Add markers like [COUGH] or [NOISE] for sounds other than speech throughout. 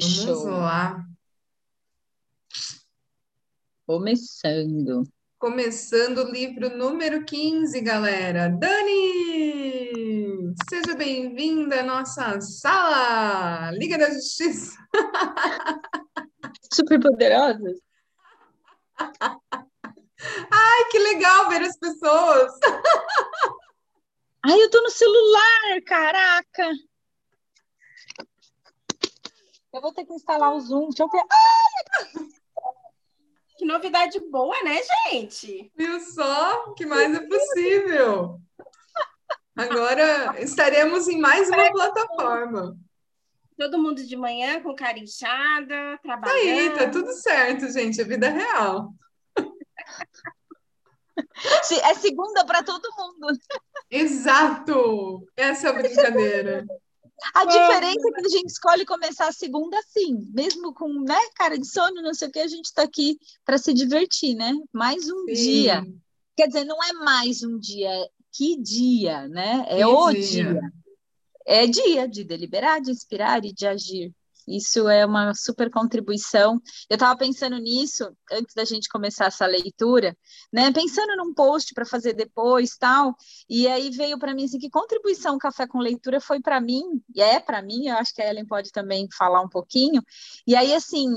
Vamos Show. lá. Começando. Começando o livro número 15, galera. Dani! Seja bem-vinda à nossa sala! Liga da Justiça! [LAUGHS] Super poderosas. [LAUGHS] Ai, que legal ver as pessoas! [LAUGHS] Ai, eu tô no celular, caraca! Eu vou ter que instalar o Zoom. Deixa eu ver. Que novidade boa, né, gente? Viu só? que mais é possível? Agora estaremos em mais uma plataforma. Todo mundo de manhã com cara inchada, Tá trabalhando. aí, tá tudo certo, gente. É vida real. É segunda para todo mundo. Exato! Essa é a brincadeira. A diferença é que a gente escolhe começar a segunda assim, mesmo com né, cara de sono, não sei o que, a gente tá aqui para se divertir, né? Mais um Sim. dia. Quer dizer, não é mais um dia, é que dia, né? É Que o dia. dia. É dia de deliberar, de inspirar e de agir. Isso é uma super contribuição. Eu estava pensando nisso antes da gente começar essa leitura, né? Pensando num post para fazer depois, tal. E aí veio para mim assim, que contribuição Café com Leitura foi para mim, e é para mim, eu acho que a Ellen pode também falar um pouquinho. E aí, assim,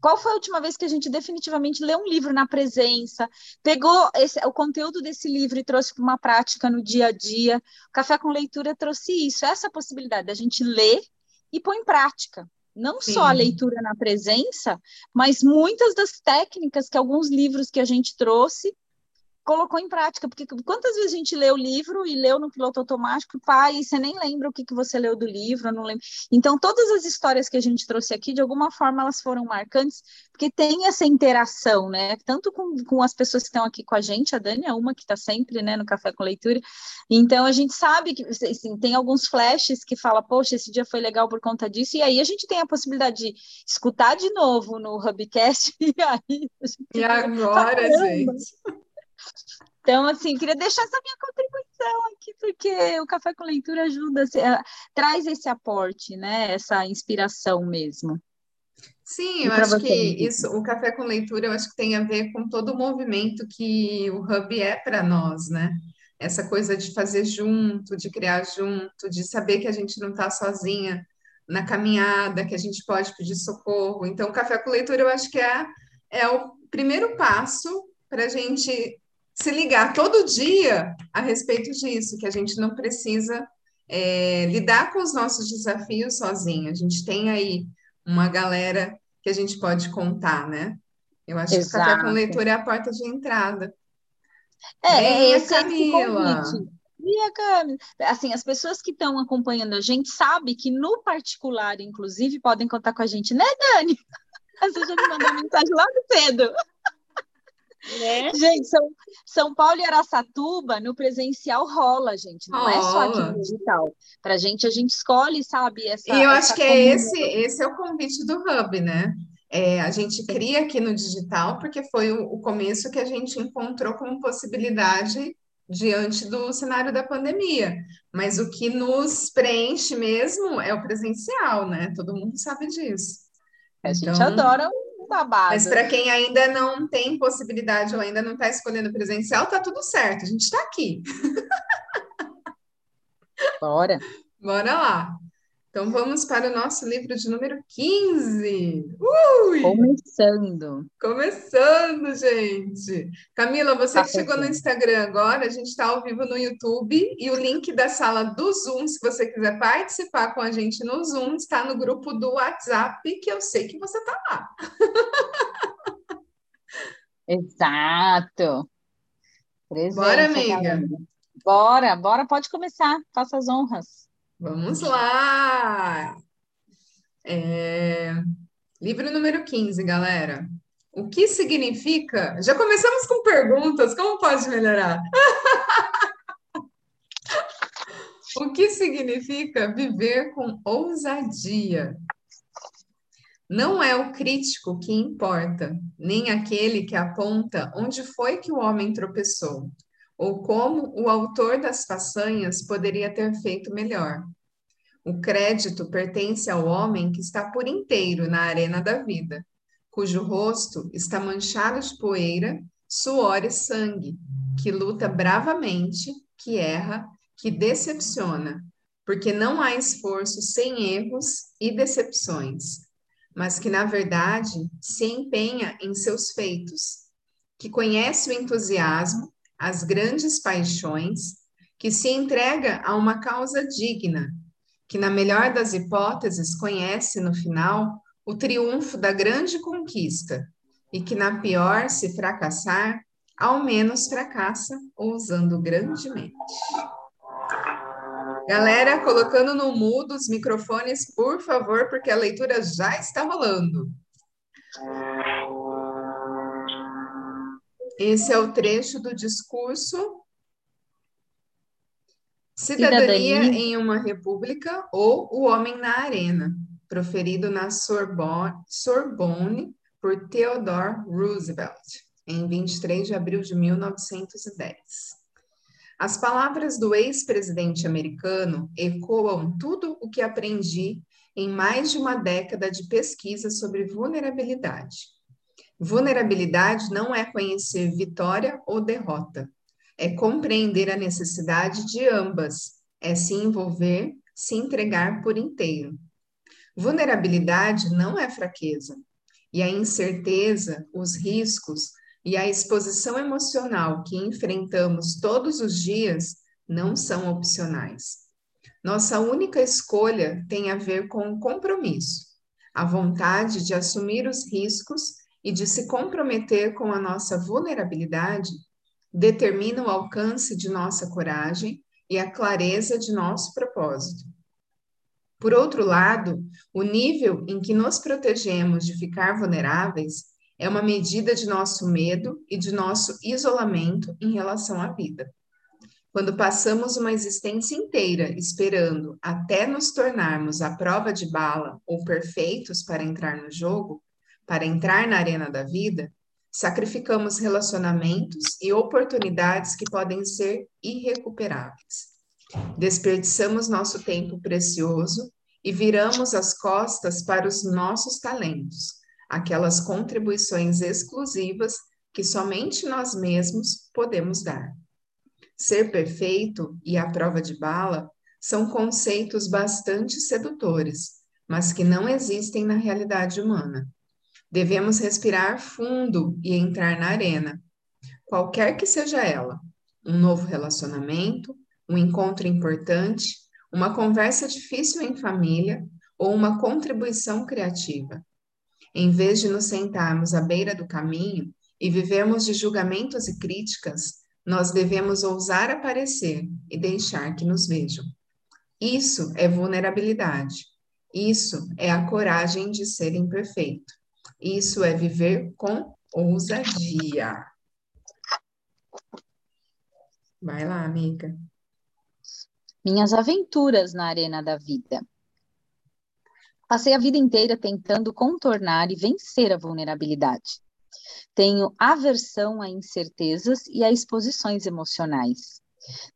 qual foi a última vez que a gente definitivamente leu um livro na presença, pegou esse- o conteúdo desse livro e trouxe para uma prática no dia a dia? Café com Leitura trouxe isso, essa possibilidade da gente ler e pôr em prática. Não só a Sim. leitura na presença, mas muitas das técnicas que alguns livros que a gente trouxe colocou em prática, porque quantas vezes a gente lê o livro e leu no piloto automático, pai, e você nem lembra o que, que você leu do livro, eu não lembro. Então, todas as histórias que a gente trouxe aqui, de alguma forma, elas foram marcantes, porque tem essa interação, né? Tanto com, com as pessoas que estão aqui com a gente, a Dani é uma que está sempre, né, no Café com Leitura, então a gente sabe que, assim, tem alguns flashes que fala, poxa, esse dia foi legal por conta disso, e aí a gente tem a possibilidade de escutar de novo no Hubcast, [LAUGHS] e aí a gente E agora, gente? Então, assim, queria deixar essa minha contribuição aqui, porque o Café com Leitura ajuda, se- eh, traz esse aporte, né? Essa inspiração mesmo. Sim, eu acho você, que isso, o café com leitura, eu acho que tem a ver com todo o movimento que o Hub é para nós, né? Essa coisa de fazer junto, de criar junto, de saber que a gente não está sozinha na caminhada, que a gente pode pedir socorro. Então, o café com leitura, eu acho que é, é o primeiro passo para a gente se ligar todo dia a respeito disso, que a gente não precisa é, lidar com os nossos desafios sozinha. A gente tem aí uma galera que a gente pode contar, né? Eu acho que o café com Exato. leitura é a porta de entrada. É, Bem, é Camila. convite. E a Camila? Assim, as pessoas que estão acompanhando a gente sabem que, no particular, inclusive, podem contar com a gente, né, Dani? [LAUGHS] Você já me mandou mensagem lá do cedo. Né? [LAUGHS] Gente, São, São Paulo e Araçatuba, no presencial rola, gente. Não é só aqui no digital. Pra gente, a gente escolhe, sabe? Essa, E eu essa acho que é esse, esse é o convite do Hub, né? É, a gente cria aqui no digital porque foi o, o começo que a gente encontrou como possibilidade diante do cenário da pandemia. Mas o que nos preenche mesmo é o presencial, né? Todo mundo sabe disso. A gente Então, adora babado. Mas para quem ainda não tem possibilidade ou ainda não está escolhendo presencial, tá tudo certo. A gente está aqui. Bora. Bora lá. Então vamos para o nosso livro de número 15. Ui! Começando. Começando, gente. Camila, você que Tá chegou no. Instagram agora, a gente está ao vivo no YouTube e o link da sala do Zoom, se você quiser participar com a gente no Zoom, está no grupo do WhatsApp, que eu sei que você está lá. [LAUGHS] Exato. Bora, amiga. Bora, bora, pode começar. Faça as honras. Vamos lá! É, Livro número 15, galera. O que significa? Já começamos com perguntas, como pode melhorar? [LAUGHS] O que significa viver com ousadia? Não é o crítico que importa, nem aquele que aponta onde foi que o homem tropeçou, ou como o autor das façanhas poderia ter feito melhor. O crédito pertence ao homem que está por inteiro na arena da vida, cujo rosto está manchado de poeira, suor e sangue, que luta bravamente, que erra, que decepciona, porque não há esforço sem erros e decepções, mas que, na verdade, se empenha em seus feitos, que conhece o entusiasmo, as grandes paixões, que se entrega a uma causa digna, que, na melhor das hipóteses, conhece no final o triunfo da grande conquista, e que, na pior, se fracassar, ao menos fracassa ousando grandemente. Galera, colocando no mudo os microfones, por favor, porque a leitura já está rolando. Esse é o trecho do discurso Cidadania, Cidadania, em uma República ou O Homem na Arena, proferido na Sorbonne, Sorbonne por Theodore Roosevelt, em 23 de abril de 1910. As palavras do ex-presidente americano ecoam tudo o que aprendi em mais de uma década de pesquisa sobre vulnerabilidade. Vulnerabilidade não é conhecer vitória ou derrota, é compreender a necessidade de ambas, é se envolver, se entregar por inteiro. Vulnerabilidade não é fraqueza, e a incerteza, os riscos, e a exposição emocional que enfrentamos todos os dias não são opcionais. Nossa única escolha tem a ver com o compromisso, a vontade de assumir os riscos e de se comprometer com a nossa vulnerabilidade determina o alcance de nossa coragem e a clareza de nosso propósito. Por outro lado, o nível em que nos protegemos de ficar vulneráveis é uma medida de nosso medo e de nosso isolamento em relação à vida. Quando passamos uma existência inteira esperando até nos tornarmos à prova de bala ou perfeitos para entrar no jogo, para entrar na arena da vida, sacrificamos relacionamentos e oportunidades que podem ser irrecuperáveis. Desperdiçamos nosso tempo precioso e viramos as costas para os nossos talentos, aquelas contribuições exclusivas que somente nós mesmos podemos dar. Ser perfeito e a prova de bala são conceitos bastante sedutores, mas que não existem na realidade humana. Devemos respirar fundo e entrar na arena, qualquer que seja ela. Um novo relacionamento, um encontro importante, uma conversa difícil em família ou uma contribuição criativa. Em vez de nos sentarmos à beira do caminho e vivermos de julgamentos e críticas, nós devemos ousar aparecer e deixar que nos vejam. Isso é vulnerabilidade. Isso é a coragem de ser imperfeito. Isso é viver com ousadia. Vai lá, amiga. Minhas aventuras na arena da vida. Passei a vida inteira tentando contornar e vencer a vulnerabilidade. Tenho aversão a incertezas e a exposições emocionais.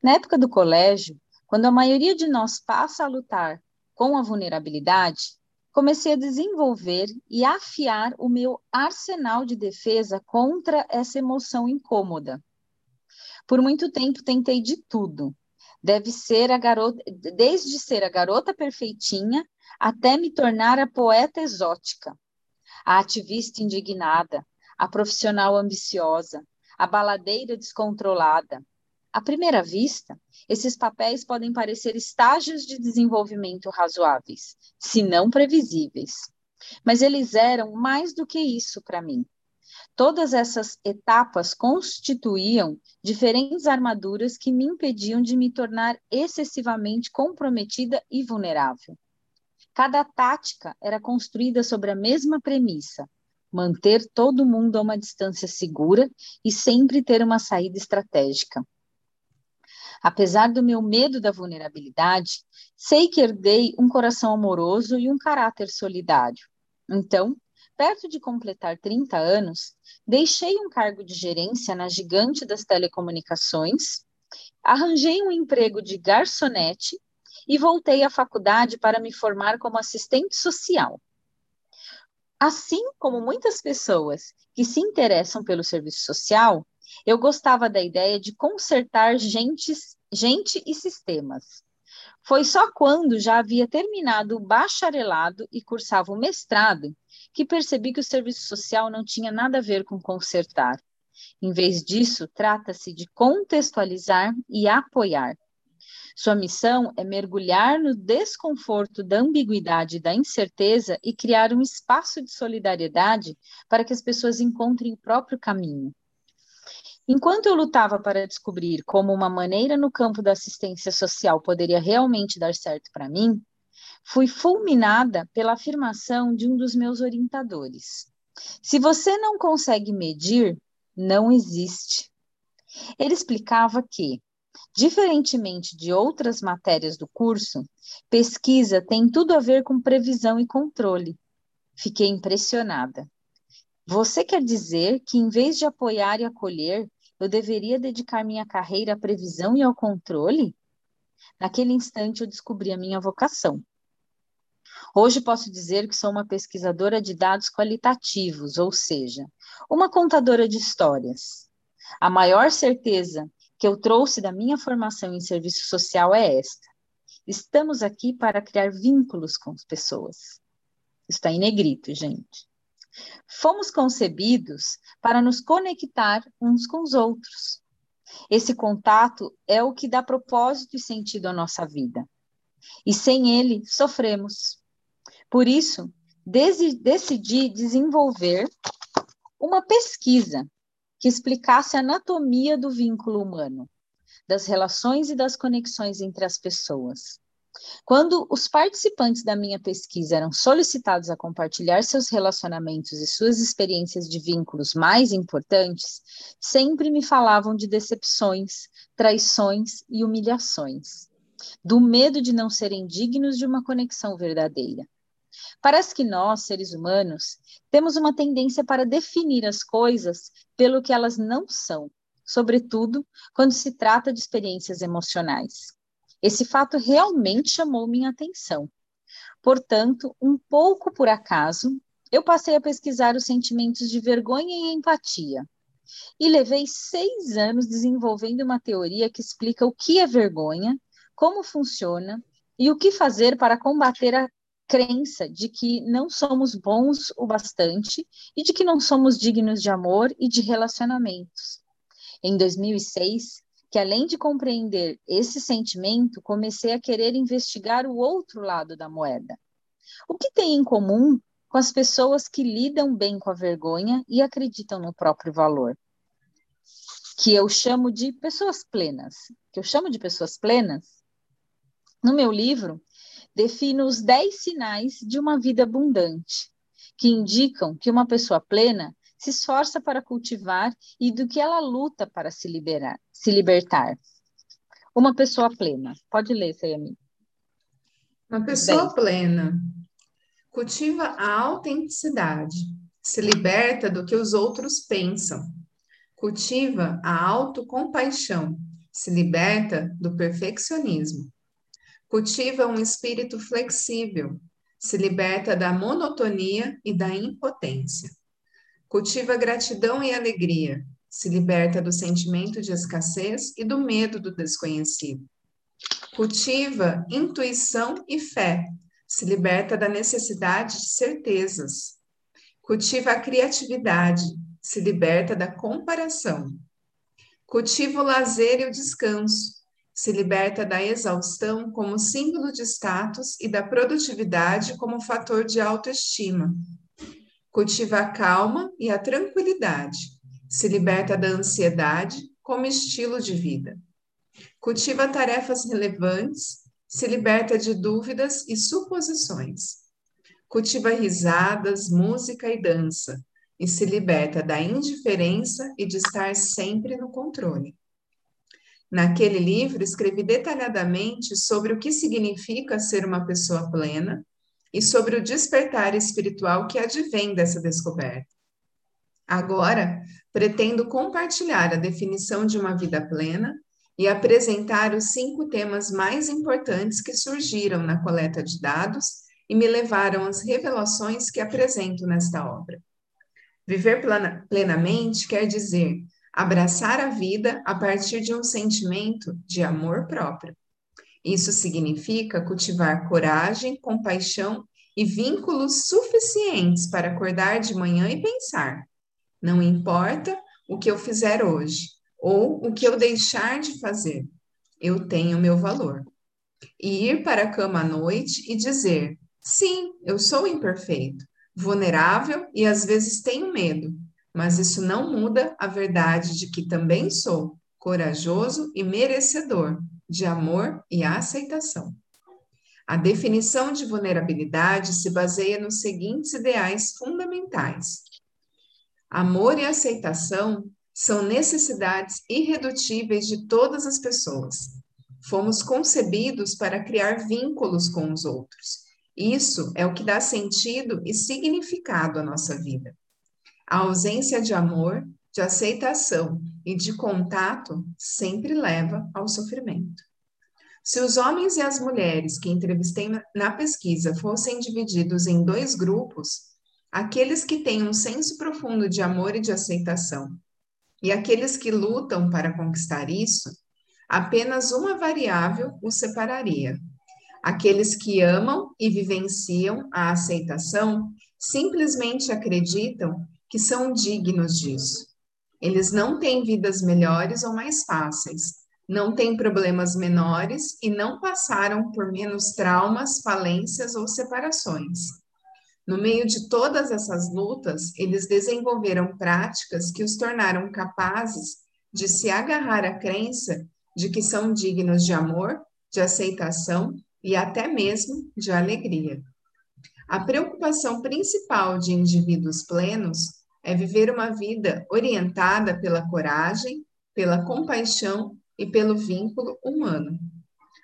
Na época do colégio, quando a maioria de nós passa a lutar com a vulnerabilidade, comecei a desenvolver e afiar o meu arsenal de defesa contra essa emoção incômoda. Por muito tempo tentei de tudo. Deve ser a garota, desde ser a garota perfeitinha até me tornar a poeta exótica, a ativista indignada, a profissional ambiciosa, a baladeira descontrolada. À primeira vista, esses papéis podem parecer estágios de desenvolvimento razoáveis, se não previsíveis. Mas eles eram mais do que isso para mim. Todas essas etapas constituíam diferentes armaduras que me impediam de me tornar excessivamente comprometida e vulnerável. Cada tática era construída sobre a mesma premissa: manter todo mundo a uma distância segura e sempre ter uma saída estratégica. Apesar do meu medo da vulnerabilidade, sei que herdei um coração amoroso e um caráter solidário. Então, perto de completar 30 anos, deixei um cargo de gerência na gigante das telecomunicações, arranjei um emprego de garçonete e voltei à faculdade para me formar como assistente social. Assim como muitas pessoas que se interessam pelo serviço social, eu gostava da ideia de consertar gente, gente e sistemas. Foi só quando já havia terminado o bacharelado e cursava o mestrado que percebi que o serviço social não tinha nada a ver com consertar. Em vez disso, trata-se de contextualizar e apoiar. Sua missão é mergulhar no desconforto da ambiguidade e da incerteza e criar um espaço de solidariedade para que as pessoas encontrem o próprio caminho. Enquanto eu lutava para descobrir como uma maneira no campo da assistência social poderia realmente dar certo para mim, fui fulminada pela afirmação de um dos meus orientadores. Se você não consegue medir, não existe. Ele explicava que, diferentemente de outras matérias do curso, pesquisa tem tudo a ver com previsão e controle. Fiquei impressionada. Você quer dizer que, em vez de apoiar e acolher, eu deveria dedicar minha carreira à previsão e ao controle? Naquele instante, eu descobri a minha vocação. Hoje posso dizer que sou uma pesquisadora de dados qualitativos, ou seja, uma contadora de histórias. A maior certeza que eu trouxe da minha formação em serviço social é esta: estamos aqui para criar vínculos com as pessoas. Está em negrito, gente. Fomos concebidos para nos conectar uns com os outros. Esse contato é o que dá propósito e sentido à nossa vida. E sem ele, sofremos. Por isso, decidi desenvolver uma pesquisa que explicasse a anatomia do vínculo humano, das relações e das conexões entre as pessoas. Quando os participantes da minha pesquisa eram solicitados a compartilhar seus relacionamentos e suas experiências de vínculos mais importantes, sempre me falavam de decepções, traições e humilhações, do medo de não serem dignos de uma conexão verdadeira. Parece que nós, seres humanos, temos uma tendência para definir as coisas pelo que elas não são, sobretudo quando se trata de experiências emocionais. Esse fato realmente chamou minha atenção. Portanto, um pouco por acaso, eu passei a pesquisar os sentimentos de vergonha e empatia. E levei seis anos desenvolvendo uma teoria que explica o que é vergonha, como funciona e o que fazer para combater a crença de que não somos bons o bastante e de que não somos dignos de amor e de relacionamentos. Em 2006, que além de compreender esse sentimento, comecei a querer investigar o outro lado da moeda. O que tem em comum com as pessoas que lidam bem com a vergonha e acreditam no próprio valor? Que eu chamo de pessoas plenas. Que eu chamo de pessoas plenas. No meu livro, defino os 10 sinais de uma vida abundante, que indicam que uma pessoa plena se esforça para cultivar e do que ela luta para se liberar, se libertar. Uma pessoa plena. Pode ler, Sayami. Uma pessoa Bem. plena cultiva a autenticidade, se liberta do que os outros pensam, cultiva a autocompaixão, se liberta do perfeccionismo, cultiva um espírito flexível, se liberta da monotonia e da impotência Cultiva gratidão e alegria, se liberta do sentimento de escassez e do medo do desconhecido. Cultiva intuição e fé, se liberta da necessidade de certezas. Cultiva a criatividade, se liberta da comparação. Cultiva o lazer e o descanso, se liberta da exaustão como símbolo de status e da produtividade como fator de autoestima. Cultiva a calma e a tranquilidade. Se liberta da ansiedade como estilo de vida. Cultiva tarefas relevantes. Se liberta de dúvidas e suposições. Cultiva risadas, música e dança. E se liberta da indiferença e de estar sempre no controle. Naquele livro, escrevi detalhadamente sobre o que significa ser uma pessoa plena e sobre o despertar espiritual que advém dessa descoberta. Agora, pretendo compartilhar a definição de uma vida plena e apresentar os cinco temas mais importantes que surgiram na coleta de dados e me levaram às revelações que apresento nesta obra. Viver plenamente quer dizer abraçar a vida a partir de um sentimento de amor próprio. Isso significa cultivar coragem, compaixão e vínculos suficientes para acordar de manhã e pensar: não importa o que eu fizer hoje ou o que eu deixar de fazer, eu tenho meu valor. E ir para a cama à noite e dizer: sim, eu sou imperfeito, vulnerável e às vezes tenho medo, mas isso não muda a verdade de que também sou corajoso e merecedor de amor e aceitação. A definição de vulnerabilidade se baseia nos seguintes ideais fundamentais: amor e aceitação são necessidades irredutíveis de todas as pessoas. Fomos concebidos para criar vínculos com os outros. Isso é o que dá sentido e significado à nossa vida. A ausência de amor, de aceitação e de contato sempre leva ao sofrimento. Se os homens e as mulheres que entrevistei na pesquisa fossem divididos em dois grupos, aqueles que têm um senso profundo de amor e de aceitação e aqueles que lutam para conquistar isso, apenas uma variável os separaria. Aqueles que amam e vivenciam a aceitação simplesmente acreditam que são dignos disso. Eles não têm vidas melhores ou mais fáceis, não têm problemas menores e não passaram por menos traumas, falências ou separações. No meio de todas essas lutas, eles desenvolveram práticas que os tornaram capazes de se agarrar à crença de que são dignos de amor, de aceitação e até mesmo de alegria. A preocupação principal de indivíduos plenos é viver uma vida orientada pela coragem, pela compaixão e pelo vínculo humano.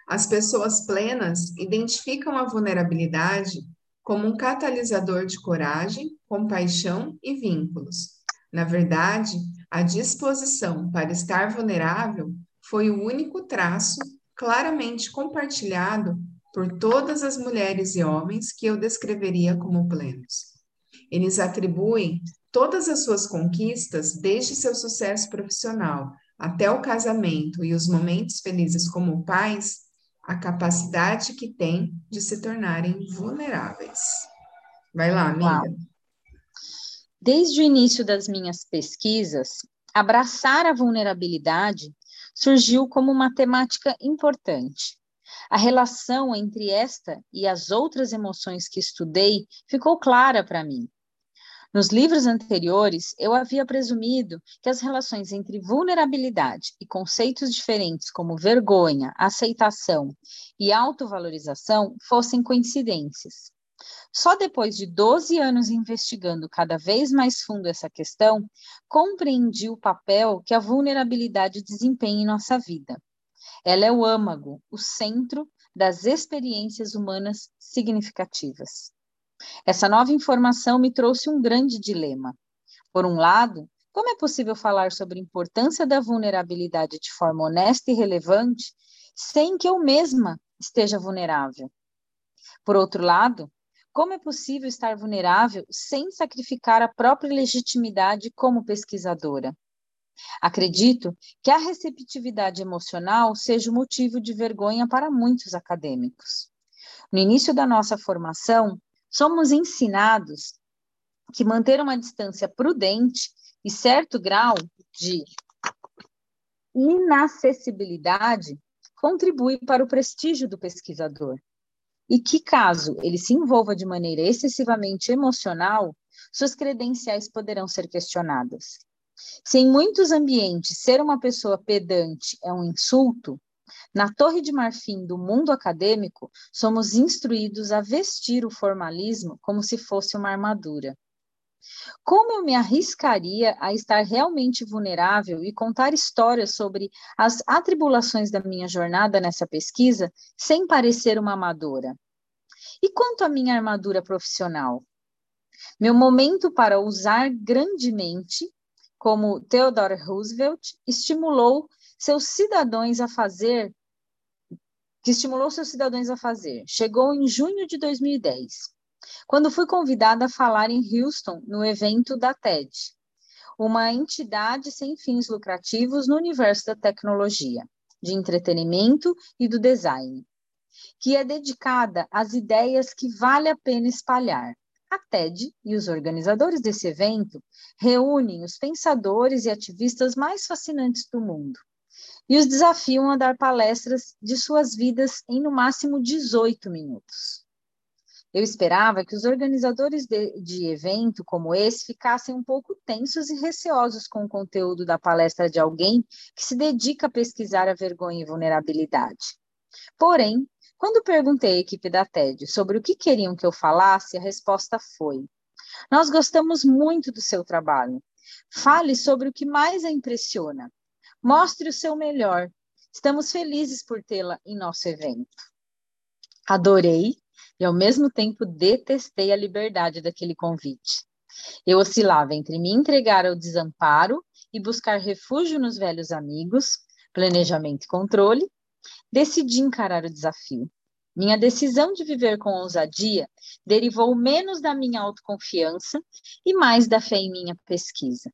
As pessoas plenas identificam a vulnerabilidade como um catalisador de coragem, compaixão e vínculos. Na verdade, a disposição para estar vulnerável foi o único traço claramente compartilhado por todas as mulheres e homens que eu descreveria como plenos. Eles atribuem todas as suas conquistas, desde seu sucesso profissional até o casamento e os momentos felizes como pais, a capacidade que têm de se tornarem vulneráveis. Vai lá, amiga. Uau. Desde o início das minhas pesquisas, abraçar a vulnerabilidade surgiu como uma temática importante. A relação entre esta e as outras emoções que estudei ficou clara para mim. Nos livros anteriores, eu havia presumido que as relações entre vulnerabilidade e conceitos diferentes como vergonha, aceitação e autovalorização fossem coincidências. Só depois de 12 anos investigando cada vez mais fundo essa questão, compreendi o papel que a vulnerabilidade desempenha em nossa vida. Ela é o âmago, o centro das experiências humanas significativas. Essa nova informação me trouxe um grande dilema. Por um lado, como é possível falar sobre a importância da vulnerabilidade de forma honesta e relevante sem que eu mesma esteja vulnerável? Por outro lado, como é possível estar vulnerável sem sacrificar a própria legitimidade como pesquisadora? Acredito que a receptividade emocional seja o motivo de vergonha para muitos acadêmicos. No início da nossa formação, somos ensinados que manter uma distância prudente e certo grau de inacessibilidade contribui para o prestígio do pesquisador. E que, caso ele se envolva de maneira excessivamente emocional, suas credenciais poderão ser questionadas. Se em muitos ambientes ser uma pessoa pedante é um insulto, na Torre de Marfim do mundo acadêmico, somos instruídos a vestir o formalismo como se fosse uma armadura. Como eu me arriscaria a estar realmente vulnerável e contar histórias sobre as atribulações da minha jornada nessa pesquisa sem parecer uma amadora? E quanto à minha armadura profissional? Meu momento para usar grandemente, como Theodore Roosevelt, estimulou seus cidadãos a fazer, que estimulou seus cidadãos a fazer, chegou em junho de 2010, quando fui convidada a falar em Houston no evento da TED, uma entidade sem fins lucrativos no universo da tecnologia, de entretenimento e do design, que é dedicada às ideias que vale a pena espalhar. A TED e os organizadores desse evento reúnem os pensadores e ativistas mais fascinantes do mundo e os desafiam a dar palestras de suas vidas em no máximo 18 minutos. Eu esperava que os organizadores de, de, evento como esse ficassem um pouco tensos e receosos com o conteúdo da palestra de alguém que se dedica a pesquisar a vergonha e vulnerabilidade. Porém, quando perguntei à equipe da TED sobre o que queriam que eu falasse, a resposta foi: Nós gostamos muito do seu trabalho. Fale sobre o que mais a impressiona. Mostre o seu melhor. Estamos felizes por tê-la em nosso evento. Adorei e ao mesmo tempo detestei a liberdade daquele convite. Eu oscilava entre me entregar ao desamparo e buscar refúgio nos velhos amigos, planejamento e controle. Decidi encarar o desafio. Minha decisão de viver com ousadia derivou menos da minha autoconfiança e mais da fé em minha pesquisa.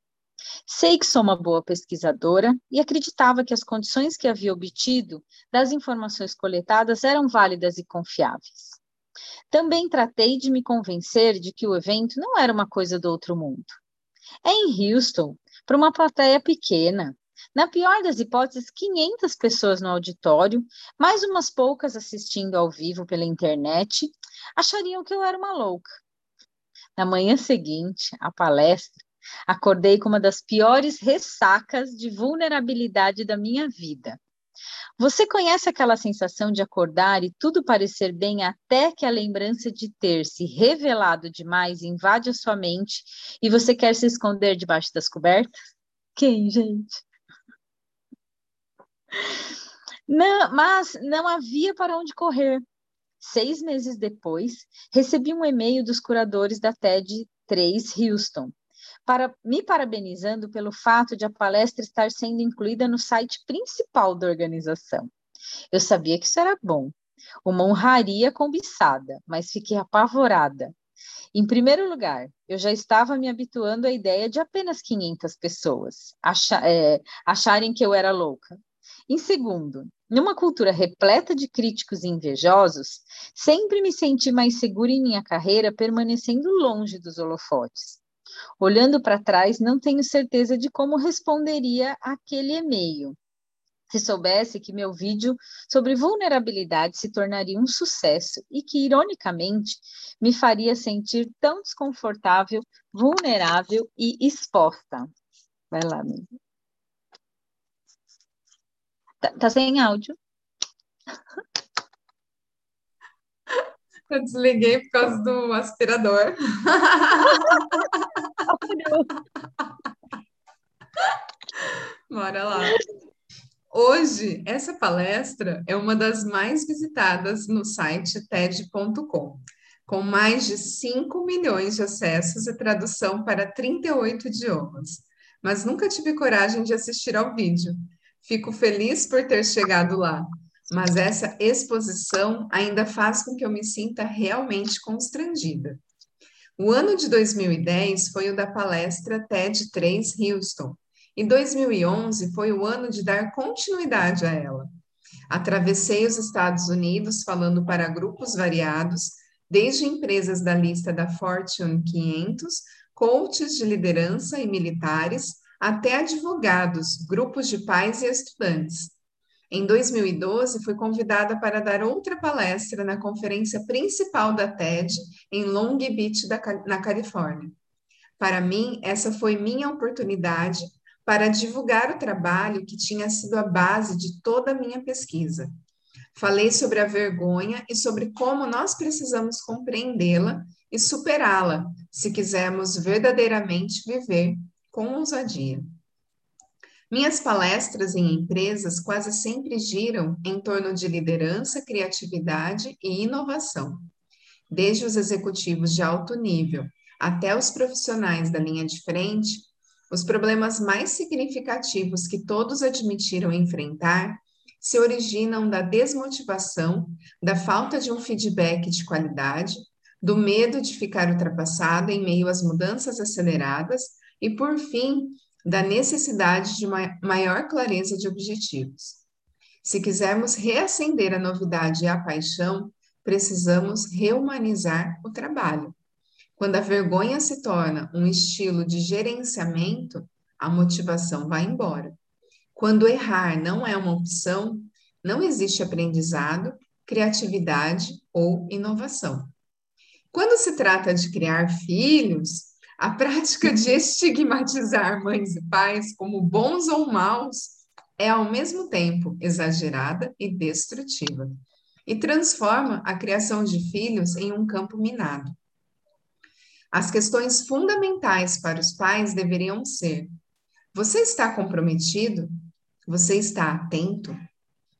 Sei que sou uma boa pesquisadora e acreditava que as condições que havia obtido das informações coletadas eram válidas e confiáveis. Também tratei de me convencer de que o evento não era uma coisa do outro mundo. É em Houston, para uma plateia pequena. Na pior das hipóteses, 500 pessoas no auditório, mais umas poucas assistindo ao vivo pela internet, achariam que eu era uma louca. Na manhã seguinte, à palestra, acordei com uma das piores ressacas de vulnerabilidade da minha vida. Você conhece aquela sensação de acordar e tudo parecer bem até que a lembrança de ter se revelado demais invade a sua mente e você quer se esconder debaixo das cobertas? Quem, gente? Não, mas não havia para onde correr. Seis meses depois, recebi um e-mail dos curadores da TED 3 Houston, para, me parabenizando pelo fato de a palestra estar sendo incluída no site principal da organização. Eu sabia que isso era bom, uma honraria cobiçada, mas fiquei apavorada. Em primeiro lugar, eu já estava me habituando à ideia de apenas 500 pessoas é, acharem que eu era louca. Em segundo, numa cultura repleta de críticos e invejosos, sempre me senti mais segura em minha carreira permanecendo longe dos holofotes. Olhando para trás, não tenho certeza de como responderia aquele e-mail. Se soubesse que meu vídeo sobre vulnerabilidade se tornaria um sucesso e que, ironicamente, me faria sentir tão desconfortável, vulnerável e exposta. Vai lá, amiga. Tá, tá sem áudio. Eu desliguei por causa do aspirador. [LAUGHS] Bora lá. Hoje, essa palestra é uma das mais visitadas no site TED.com, com mais de 5 milhões de acessos e tradução para 38 idiomas. Mas nunca tive coragem de assistir ao vídeo. Fico feliz por ter chegado lá mas essa exposição ainda faz com que eu me sinta realmente constrangida. O ano de 2010 foi o da palestra TED 3 Houston, e 2011 foi o ano de dar continuidade a ela. Atravessei os Estados Unidos falando para grupos variados, desde empresas da lista da Fortune 500, coaches de liderança e militares, até advogados, grupos de pais e estudantes. Em 2012, fui convidada para dar outra palestra na conferência principal da TED em Long Beach, na Califórnia. Para mim, essa foi minha oportunidade para divulgar o trabalho que tinha sido a base de toda a minha pesquisa. Falei sobre a vergonha e sobre como nós precisamos compreendê-la e superá-la se quisermos verdadeiramente viver com ousadia. Minhas palestras em empresas quase sempre giram em torno de liderança, criatividade e inovação. Desde os executivos de alto nível até os profissionais da linha de frente, os problemas mais significativos que todos admitiram enfrentar se originam da desmotivação, da falta de um feedback de qualidade, do medo de ficar ultrapassado em meio às mudanças aceleradas e, por fim, da necessidade de maior clareza de objetivos. Se quisermos reacender a novidade e a paixão, precisamos reumanizar o trabalho. Quando a vergonha se torna um estilo de gerenciamento, a motivação vai embora. Quando errar não é uma opção, não existe aprendizado, criatividade ou inovação. Quando se trata de criar filhos, a prática de [LAUGHS] estigmatizar mães e pais como bons ou maus é ao mesmo tempo exagerada e destrutiva, e transforma a criação de filhos em um campo minado. As questões fundamentais para os pais deveriam ser: você está comprometido? Você está atento?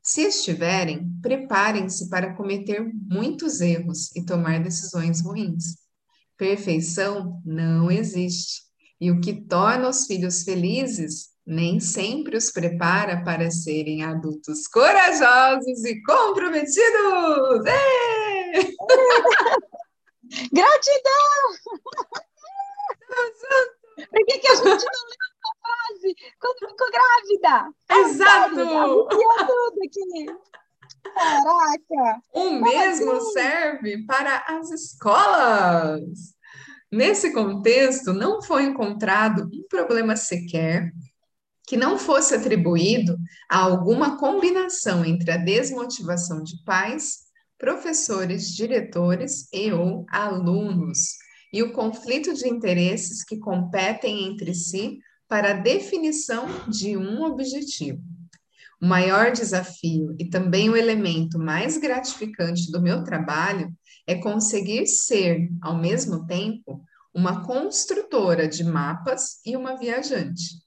Se estiverem, preparem-se para cometer muitos erros e tomar decisões ruins. Perfeição não existe. E o que torna os filhos felizes nem sempre os prepara para serem adultos corajosos e comprometidos. Ei! [LAUGHS] Gratidão! Por que, que a gente não leu essa frase quando ficou grávida? Exato! Tá tudo aqui. Caraca! O mesmo serve para as escolas. Nesse contexto, não foi encontrado um problema sequer que não fosse atribuído a alguma combinação entre a desmotivação de pais professores, diretores e ou alunos, e o conflito de interesses que competem entre si para a definição de um objetivo. O maior desafio e também o elemento mais gratificante do meu trabalho é conseguir ser, ao mesmo tempo, uma construtora de mapas e uma viajante.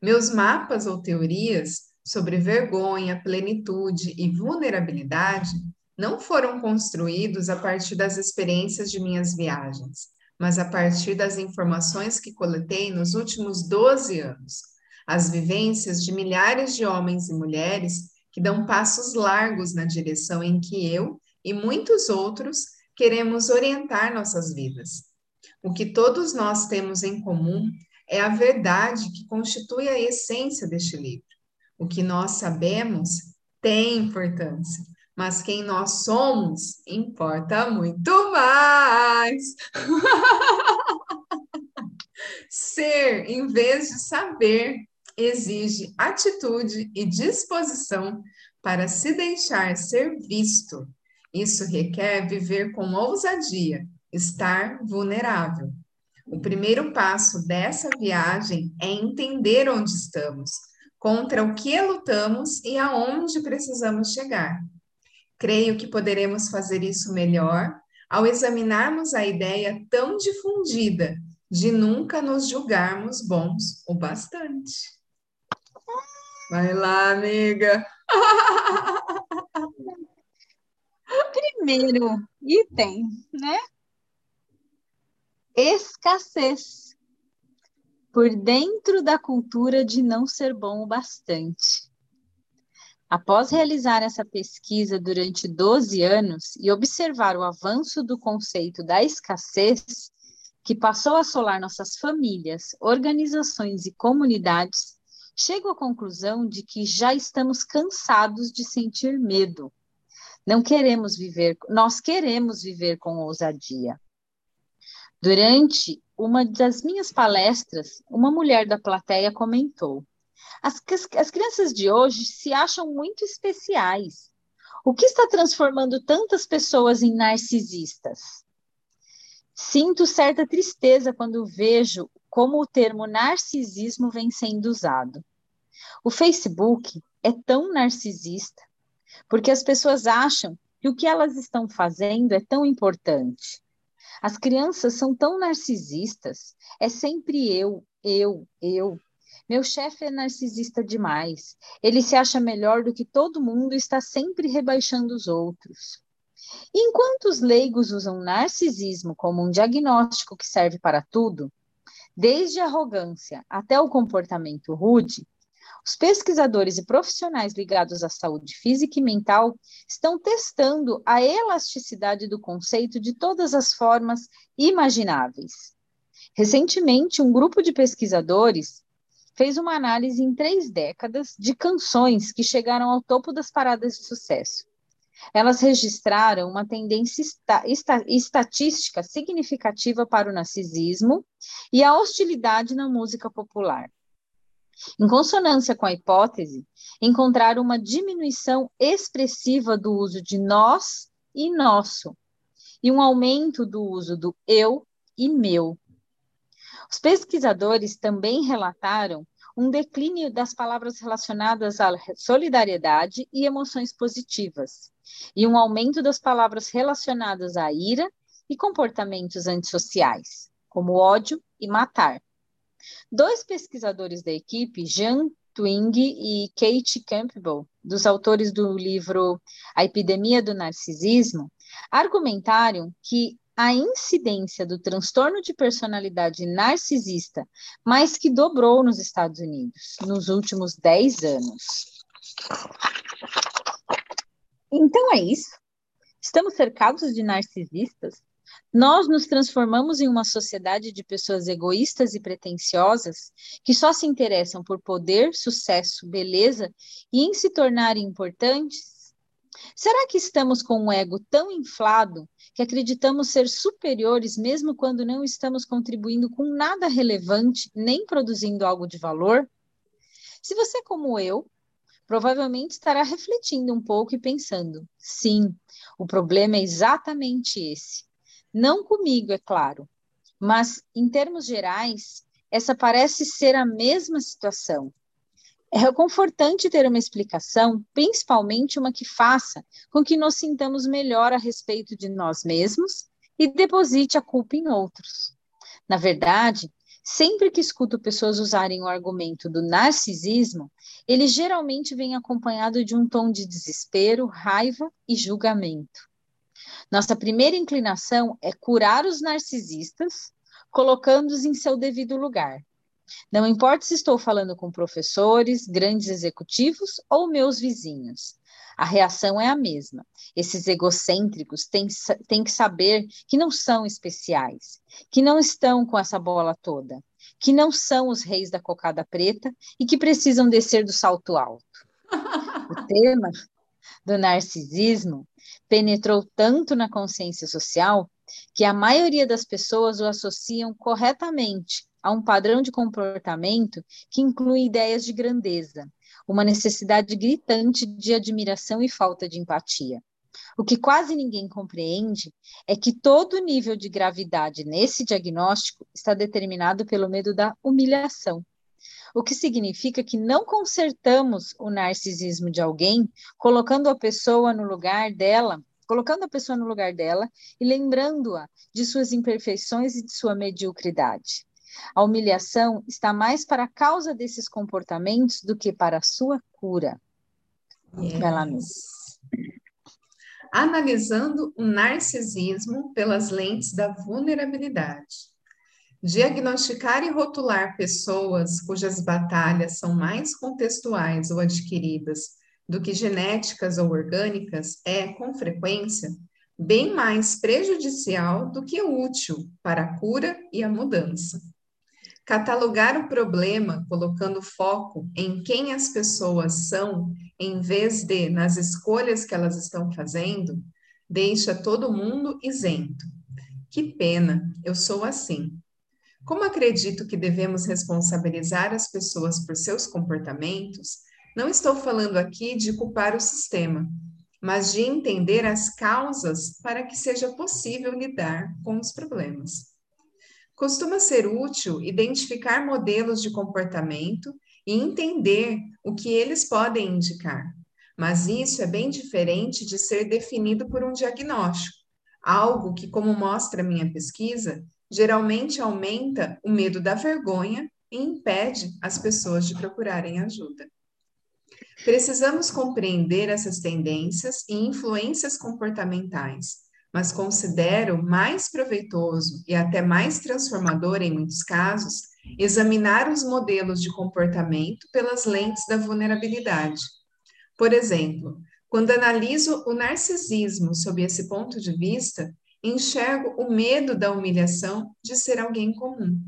Meus mapas ou teorias sobre vergonha, plenitude e vulnerabilidade não foram construídos a partir das experiências de minhas viagens, mas a partir das informações que coletei nos últimos 12 anos, as vivências de milhares de homens e mulheres que dão passos largos na direção em que eu e muitos outros queremos orientar nossas vidas. O que todos nós temos em comum é a verdade que constitui a essência deste livro. O que nós sabemos tem importância, mas quem nós somos importa muito mais. [LAUGHS] Ser, em vez de saber, exige atitude e disposição para se deixar ser visto. Isso requer viver com ousadia, estar vulnerável. O primeiro passo dessa viagem é entender onde estamos, contra o que lutamos e aonde precisamos chegar. Creio que poderemos fazer isso melhor ao examinarmos a ideia tão difundida de nunca nos julgarmos bons o bastante. Vai lá, amiga. Primeiro item, né? Escassez. Por dentro da cultura de não ser bom o bastante. Após realizar essa pesquisa durante 12 anos e observar o avanço do conceito da escassez, que passou a assolar nossas famílias, organizações e comunidades, chego à conclusão de que já estamos cansados de sentir medo. Não queremos viver, nós queremos viver com ousadia. Durante uma das minhas palestras, uma mulher da plateia comentou: as, as crianças de hoje se acham muito especiais. O que está transformando tantas pessoas em narcisistas? Sinto certa tristeza quando vejo como o termo narcisismo vem sendo usado. O Facebook é tão narcisista porque as pessoas acham que o que elas estão fazendo é tão importante. As crianças são tão narcisistas, é sempre eu, eu, eu, meu chefe é narcisista demais. Ele se acha melhor do que todo mundo e está sempre rebaixando os outros. enquanto os leigos usam narcisismo como um diagnóstico que serve para tudo, Desde a arrogância até o comportamento rude, os pesquisadores e profissionais ligados à saúde física e mental estão testando a elasticidade do conceito de todas as formas imagináveis. Recentemente, um grupo de pesquisadores fez uma análise em três décadas de canções que chegaram ao topo das paradas de sucesso. Elas registraram uma tendência esta, esta, estatística significativa para o narcisismo e a hostilidade na música popular. Em consonância com a hipótese, encontraram uma diminuição expressiva do uso de nós e nosso, e um aumento do uso do eu e meu. Os pesquisadores também relataram um declínio das palavras relacionadas à solidariedade e emoções positivas, e um aumento das palavras relacionadas à ira e comportamentos antissociais, como ódio e matar. Dois pesquisadores da equipe, Jean Twing e Kate Campbell, dos autores do livro A Epidemia do Narcisismo, argumentaram que a incidência do transtorno de personalidade narcisista mais que dobrou nos Estados Unidos nos últimos 10 anos. Então é isso. Estamos cercados de narcisistas nós nos transformamos em uma sociedade de pessoas egoístas e pretensiosas que só se interessam por poder, sucesso, beleza e em se tornarem importantes? Será que estamos com um ego tão inflado que acreditamos ser superiores mesmo quando não estamos contribuindo com nada relevante nem produzindo algo de valor? Se você, como eu, provavelmente estará refletindo um pouco e pensando: sim, o problema é exatamente esse. Não comigo, é claro, mas em termos gerais, essa parece ser a mesma situação. É confortante ter uma explicação, principalmente uma que faça com que nos sintamos melhor a respeito de nós mesmos e deposite a culpa em outros. Na verdade, sempre que escuto pessoas usarem o argumento do narcisismo, ele geralmente vem acompanhado de um tom de desespero, raiva e julgamento. Nossa primeira inclinação é curar os narcisistas, colocando-os em seu devido lugar. Não importa se estou falando com professores, grandes executivos ou meus vizinhos. A reação é a mesma. Esses egocêntricos têm, têm que saber que não são especiais, que não estão com essa bola toda, que não são os reis da cocada preta e que precisam descer do salto alto. [LAUGHS] O tema do narcisismo penetrou tanto na consciência social que a maioria das pessoas o associam corretamente a um padrão de comportamento que inclui ideias de grandeza, uma necessidade gritante de admiração e falta de empatia. O que quase ninguém compreende é que todo nível de gravidade nesse diagnóstico está determinado pelo medo da humilhação o que significa que não consertamos o narcisismo de alguém colocando a pessoa no lugar dela, colocando a pessoa no lugar dela e lembrando-a de suas imperfeições e de sua mediocridade. A humilhação está mais para a causa desses comportamentos do que para a sua cura. Yes. Analisando o narcisismo pelas lentes da vulnerabilidade. Diagnosticar e rotular pessoas cujas batalhas são mais contextuais ou adquiridas do que genéticas ou orgânicas é, com frequência, bem mais prejudicial do que útil para a cura e a mudança. Catalogar o problema colocando foco em quem as pessoas são, em vez de nas escolhas que elas estão fazendo, deixa todo mundo isento. Que pena, eu sou assim. Como acredito que devemos responsabilizar as pessoas por seus comportamentos, não estou falando aqui de culpar o sistema, mas de entender as causas para que seja possível lidar com os problemas. Costuma ser útil identificar modelos de comportamento e entender o que eles podem indicar, mas isso é bem diferente de ser definido por um diagnóstico, algo que, como mostra minha pesquisa, geralmente aumenta o medo da vergonha e impede as pessoas de procurarem ajuda. Precisamos compreender essas tendências e influências comportamentais mas considero mais proveitoso e até mais transformador em muitos casos examinar os modelos de comportamento pelas lentes da vulnerabilidade. Por exemplo, quando analiso o narcisismo sob esse ponto de vista, enxergo o medo da humilhação de ser alguém comum.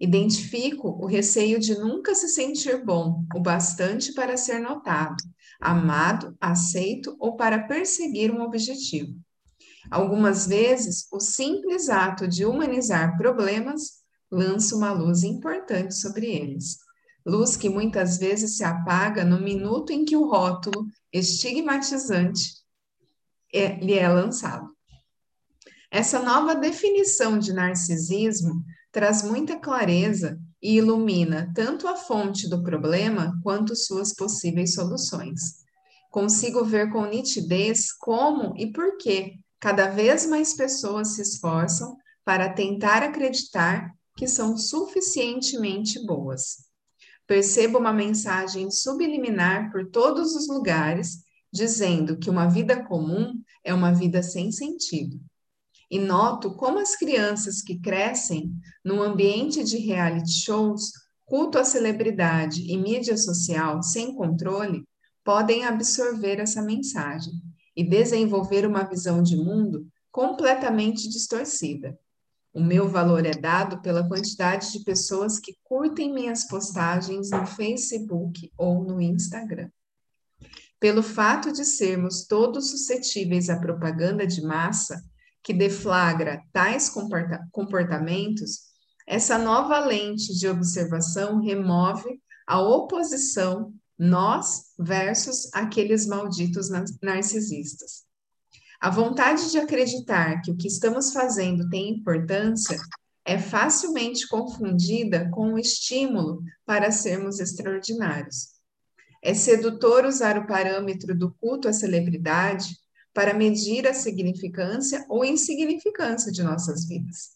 Identifico o receio de nunca se sentir bom o bastante para ser notado, amado, aceito ou para perseguir um objetivo. Algumas vezes, o simples ato de humanizar problemas lança uma luz importante sobre eles. Luz que muitas vezes se apaga no minuto em que o rótulo estigmatizante é, lhe é lançado. Essa nova definição de narcisismo traz muita clareza e ilumina tanto a fonte do problema quanto suas possíveis soluções. Consigo ver com nitidez como e por que cada vez mais pessoas se esforçam para tentar acreditar que são suficientemente boas. Percebo uma mensagem subliminar por todos os lugares, dizendo que uma vida comum é uma vida sem sentido e noto como as crianças que crescem num ambiente de reality shows, culto à celebridade e mídia social sem controle podem absorver essa mensagem e desenvolver uma visão de mundo completamente distorcida. O meu valor é dado pela quantidade de pessoas que curtem minhas postagens no Facebook ou no Instagram. Pelo fato de sermos todos suscetíveis à propaganda de massa, que deflagra tais comporta comportamentos, essa nova lente de observação remove a oposição nós versus aqueles malditos narcisistas. A vontade de acreditar que o que estamos fazendo tem importância é facilmente confundida com o estímulo para sermos extraordinários. É sedutor usar o parâmetro do culto à celebridade para medir a significância ou insignificância de nossas vidas.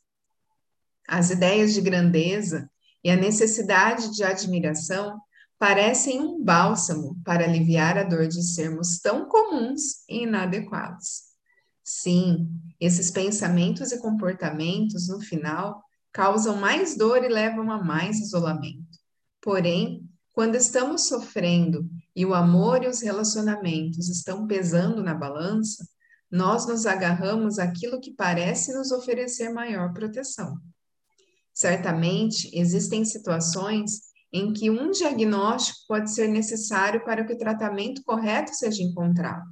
As ideias de grandeza e a necessidade de admiração parecem um bálsamo para aliviar a dor de sermos tão comuns e inadequados. Sim, esses pensamentos e comportamentos, no final, causam mais dor e levam a mais isolamento. Porém, quando estamos sofrendo e o amor e os relacionamentos estão pesando na balança, nós nos agarramos àquilo que parece nos oferecer maior proteção. Certamente, existem situações em que um diagnóstico pode ser necessário para que o tratamento correto seja encontrado,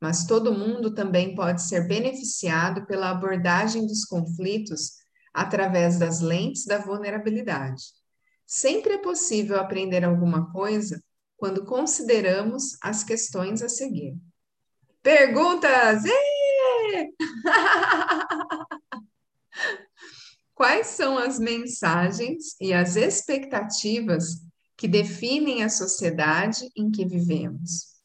mas todo mundo também pode ser beneficiado pela abordagem dos conflitos através das lentes da vulnerabilidade. Sempre é possível aprender alguma coisa quando consideramos as questões a seguir. Perguntas! [LAUGHS] Quais são as mensagens e as expectativas que definem a sociedade em que vivemos?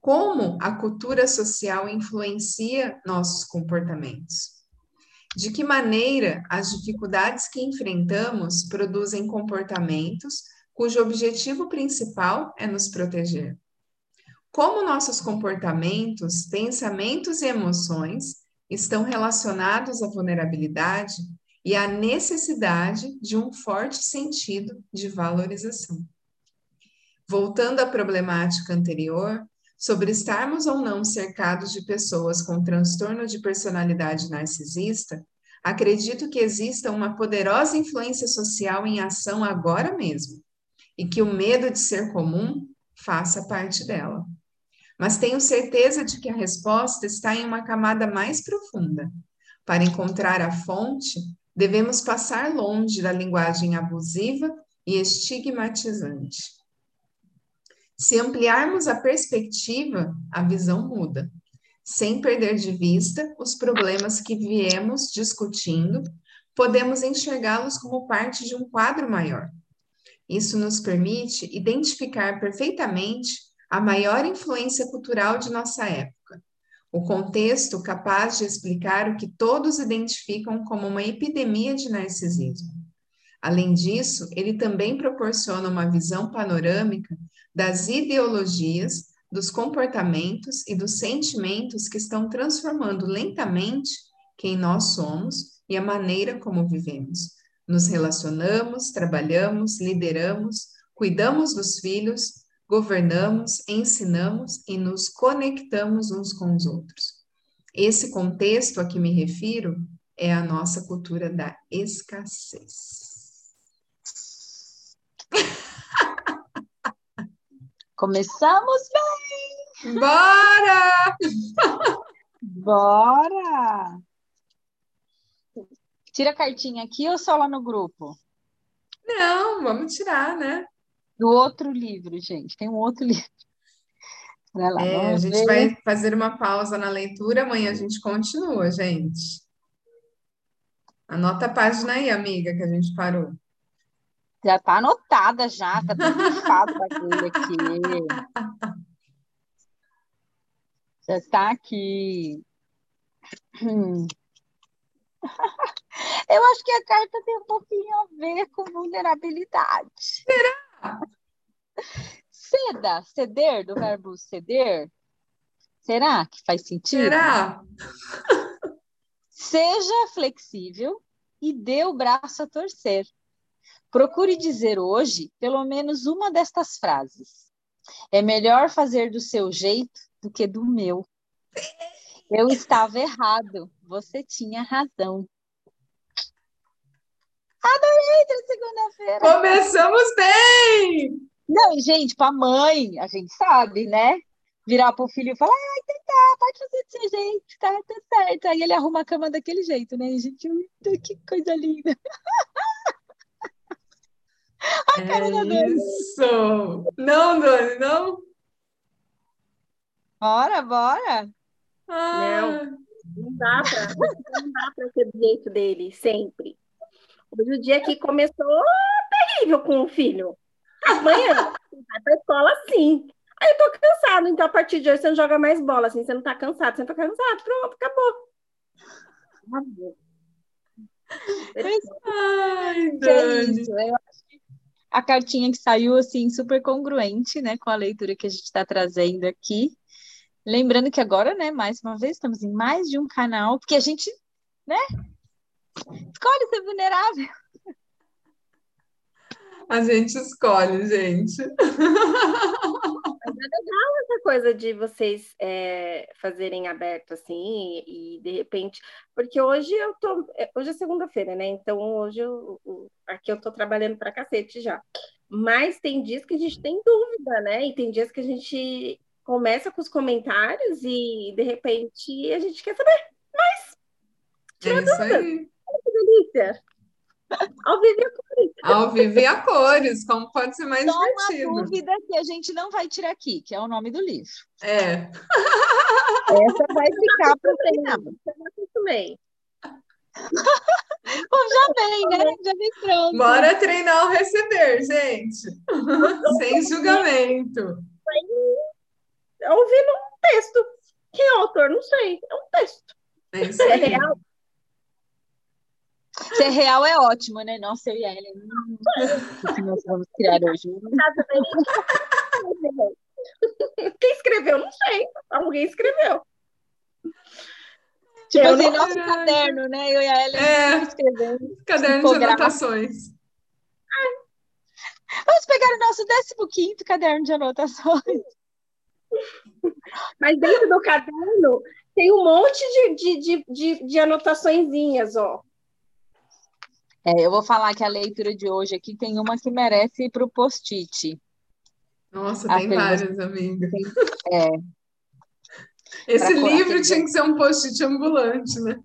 Como a cultura social influencia nossos comportamentos? De que maneira as dificuldades que enfrentamos produzem comportamentos cujo objetivo principal é nos proteger. Como nossos comportamentos, pensamentos e emoções estão relacionados à vulnerabilidade e à necessidade de um forte sentido de valorização. Voltando à problemática anterior, sobre estarmos ou não cercados de pessoas com transtorno de personalidade narcisista, acredito que exista uma poderosa influência social em ação agora mesmo e que o medo de ser comum faça parte dela. Mas tenho certeza de que a resposta está em uma camada mais profunda. Para encontrar a fonte, devemos passar longe da linguagem abusiva e estigmatizante. Se ampliarmos a perspectiva, a visão muda, sem perder de vista os problemas que viemos discutindo, podemos enxergá-los como parte de um quadro maior isso nos permite identificar perfeitamente a maior influência cultural de nossa época, o contexto capaz de explicar o que todos identificam como uma epidemia de narcisismo. Além disso, ele também proporciona uma visão panorâmica das ideologias dos comportamentos e dos sentimentos que estão transformando lentamente quem nós somos e a maneira como vivemos. Nos relacionamos, trabalhamos, lideramos, cuidamos dos filhos, governamos, ensinamos e nos conectamos uns com os outros. Esse contexto a que me refiro é a nossa cultura da escassez. [LAUGHS] Começamos bem! Bora! Bora! Tira a cartinha aqui ou só lá no grupo? Não, vamos tirar, né? Do outro livro, gente. Tem um outro [LAUGHS] livro. Lá, é, a gente ver. vai fazer uma pausa na leitura, amanhã a gente continua, gente. Anota a página aí, amiga, que a gente parou. Já tá anotada já, tá tudo aqui. [LAUGHS] Já está aqui. [CLEARS THROAT] Eu acho que a carta tem um pouquinho a ver com vulnerabilidade. Será? Ceda, ceder, do verbo ceder. Será que faz sentido? Será? Seja flexível e dê o braço a torcer. Procure dizer hoje pelo menos uma destas frases. É melhor fazer do seu jeito do que do meu. Eu estava errado, você tinha razão. Adorei de segunda-feira. Começamos bem! Não, gente, para a mãe, a gente sabe, né? Virar para o filho e falar, ai, tentar, pode fazer do seu jeito, tá, tá certo. Aí ele arruma a cama daquele jeito, né? gente, que coisa linda. [LAUGHS] A cara é da Dani. Isso! Não, Dani, não? Bora, bora! Ah. Não, não dá para não dá para ser do jeito dele, sempre. Hoje o dia que começou terrível com o filho. Amanhã vai pra escola sim. Aí eu tô cansado, então a partir de hoje você não joga mais bola, assim, você não tá cansado, você não tá cansado, pronto, acabou. Acabou. Ai. É eu a cartinha que saiu assim super congruente, né, com a leitura que a gente está trazendo aqui. Lembrando que agora, né, mais uma vez estamos em mais de um canal, porque a gente, né, escolhe ser vulnerável. A gente escolhe, gente. Mas é legal essa coisa de vocês é, fazerem aberto assim e de repente, porque hoje eu tô, é, hoje é segunda-feira, né? Então hoje eu, aqui eu tô trabalhando para cacete já. Mas tem dias que a gente tem dúvida, né? E tem dias que a gente começa com os comentários e de repente a gente quer saber mais. Tira é isso dúvida. aí. Que delícia! Ao vivo e a cores. Ao vivo e a cores, como pode ser mais Só divertido. uma dúvida que a gente não vai tirar aqui, que é o nome do livro. É. Essa vai ficar para o final. também. Bom, já vem, né? Já vem pronto. Bora treinar o receber, gente. Sem julgamento. Ouvindo um texto. Quem é o autor? Não sei. É um texto. É isso aí. É real. Ser real é ótimo, né? Nossa, eu e a Ellen. O que nós vamos criar hoje? Quem escreveu? Não sei. Alguém escreveu. Tipo eu assim, nosso caderno, né? Eu e a Ellen é, escrevendo. Caderno de anotações. Vamos pegar o nosso 15 caderno de anotações. Mas dentro do caderno tem um monte de, de, de, de, de anotaçõezinhas, ó. É, eu vou falar que a leitura de hoje aqui tem uma que merece ir para o post-it. Nossa, tem várias, amiga. É. [LAUGHS] Esse livro tinha que ser um post-it ambulante, né?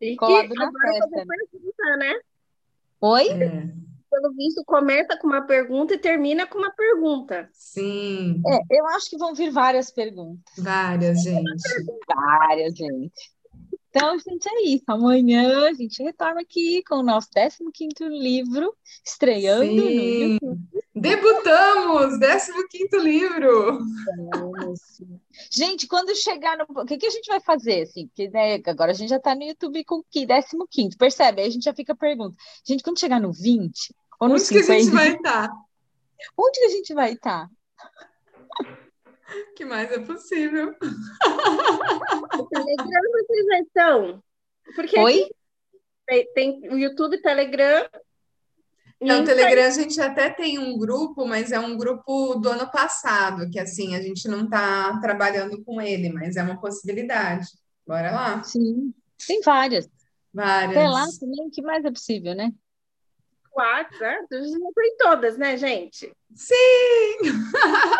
E que agora festa. pergunta, né? Oi? É. Pelo visto, começa com uma pergunta e termina com uma pergunta. Sim. É, eu acho que vão vir várias perguntas. Várias, gente. Várias, gente. Então, gente, é isso. Amanhã a gente retorna aqui com o nosso 15º livro, estreando Sim. no YouTube. Debutamos! 15º livro! Gente, quando chegar no... O que, que a gente vai fazer, assim? Porque né, agora a gente já está no YouTube com o que? 15º, percebe? Aí a gente já fica pergunta. Gente, quando chegar no 20 ou no Onde 50... que a gente vai estar? Tá? Onde que a gente vai estar? O que mais é possível? O Telegram vocês estão? Porque Oi? tem, tem o YouTube, Telegram. Não, o Telegram a gente até tem um grupo, mas é um grupo do ano passado, que assim, a gente não está trabalhando com ele, mas é uma possibilidade. Bora lá. Sim, tem várias. Várias. Até lá também, o que mais é possível, né? WhatsApp, a gente não tem todas, né, gente? Sim!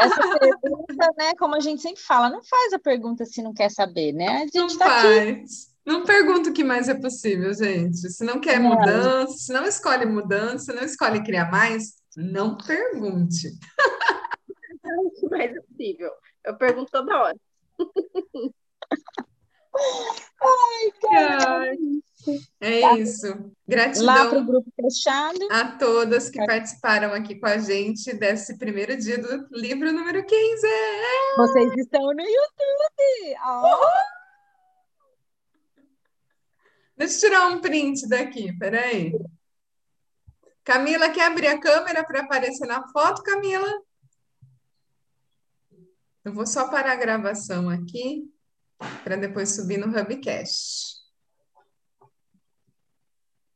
Essa pergunta, né, como a gente sempre fala, não faz a pergunta se não quer saber, né? A gente não tá faz. aqui. Não pergunta o que mais é possível, gente. Se não quer Não. mudança, se não escolhe mudança, se não escolhe criar mais, não pergunte. O que mais é possível? Eu pergunto toda hora. [LAUGHS] Ai, É isso. Lá para o Gratidão grupo fechado. a todas que participaram aqui com a gente desse primeiro dia do livro número 15. Vocês estão no YouTube. Ó, Deixa eu tirar um print daqui, peraí. Camila, quer abrir a câmera para aparecer na foto, Camila? Eu vou só parar a gravação aqui para depois subir no Hubcast.